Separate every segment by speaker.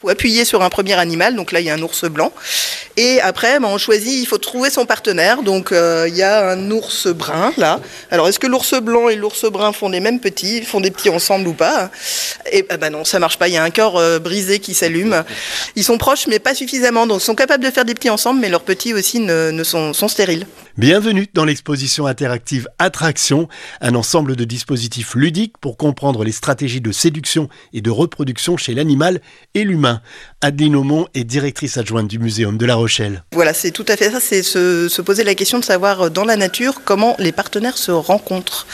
Speaker 1: faut appuyer sur un premier animal, donc là il y a un ours blanc. Et après, ben, on choisit, il faut trouver son partenaire. Donc euh, il y a un ours brun là. Alors est-ce que l'ours blanc et l'ours brun font les mêmes petits, font des petits ensemble ou pas? Et ben, ben non, ça marche pas. Il y a un cœur euh, brisé qui s'allume. Ils sont proches, mais pas suffisamment. Donc ils sont capables de faire des petits ensemble, mais leurs petits aussi ne, sont, stériles.
Speaker 2: Bienvenue dans l'exposition interactive Attraction, un ensemble de dispositifs ludiques pour comprendre les stratégies de séduction et de reproduction chez l'animal et l'humain. Adeline Aumont est directrice adjointe du Muséum de La Rochelle.
Speaker 1: Voilà, c'est tout à fait ça, c'est se, se, poser la question de savoir euh, dans la nature comment les partenaires se rencontrent.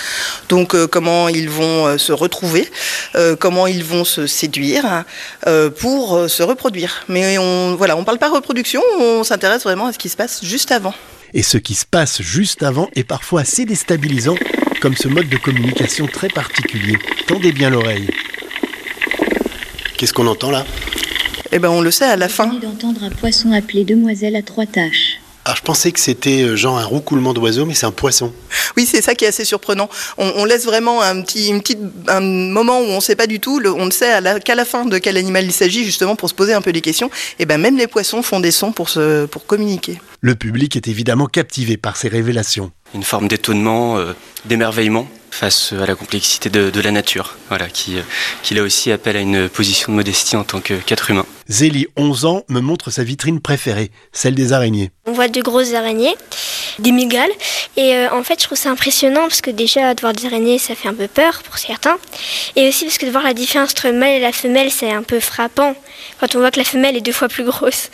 Speaker 1: Donc euh, comment ils vont euh, se retrouver, euh, comment ils vont se séduire euh, pour euh, se reproduire. Mais on voilà, on parle pas reproduction, on s'intéresse vraiment à ce qui se passe juste avant.
Speaker 2: Et ce qui se passe juste avant est parfois assez déstabilisant, comme ce mode de communication très particulier. Tendez bien l'oreille.
Speaker 3: Qu'est-ce qu'on entend là?
Speaker 1: Eh ben on le sait à la fin.
Speaker 4: d'entendre un poisson appelé demoiselle à trois taches.
Speaker 3: Ah, je pensais que c'était euh, genre un roucoulement d'oiseau, mais c'est un poisson.
Speaker 1: Oui, c'est ça qui est assez surprenant. On, on laisse vraiment un petit, une petite, un moment où on ne sait pas du tout. Le, on ne sait à la, qu'à la fin de quel animal il s'agit, justement pour se poser un peu des questions. Et ben même les poissons font des sons pour se, pour communiquer.
Speaker 2: Le public est évidemment captivé par ces révélations.
Speaker 5: Une forme d'étonnement, euh, d'émerveillement face à la complexité de, de la nature, voilà, qui, euh, qui là aussi appelle à une position de modestie en tant que- qu'être humain.
Speaker 2: Zélie, 11 ans, me montre sa vitrine préférée, celle des araignées.
Speaker 6: On voit de grosses araignées, des mygales. Et euh, en fait, je trouve ça impressionnant parce que déjà, de voir des araignées, ça fait un peu peur pour certains. Et aussi parce que de voir la différence entre le mâle et la femelle, c'est un peu frappant quand on voit que la femelle est deux fois plus grosse.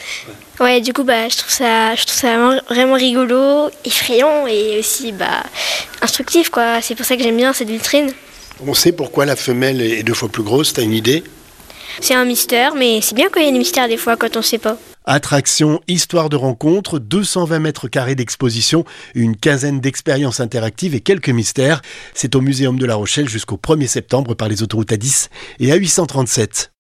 Speaker 6: Ouais, du coup, bah, je trouve ça, je trouve ça vraiment, vraiment rigolo, effrayant et aussi bah, instructif. quoi. C'est pour ça que j'aime bien cette vitrine.
Speaker 3: On sait pourquoi la femelle est deux fois plus grosse, t'as une idée?
Speaker 6: C'est un mystère, mais c'est bien qu'il y ait des mystères des fois quand on ne sait pas.
Speaker 2: Attraction, histoire de rencontre, 220 mètres carrés d'exposition, une quinzaine d'expériences interactives et quelques mystères. C'est au Muséum de La Rochelle jusqu'au 1er septembre par les autoroutes A10 et A837.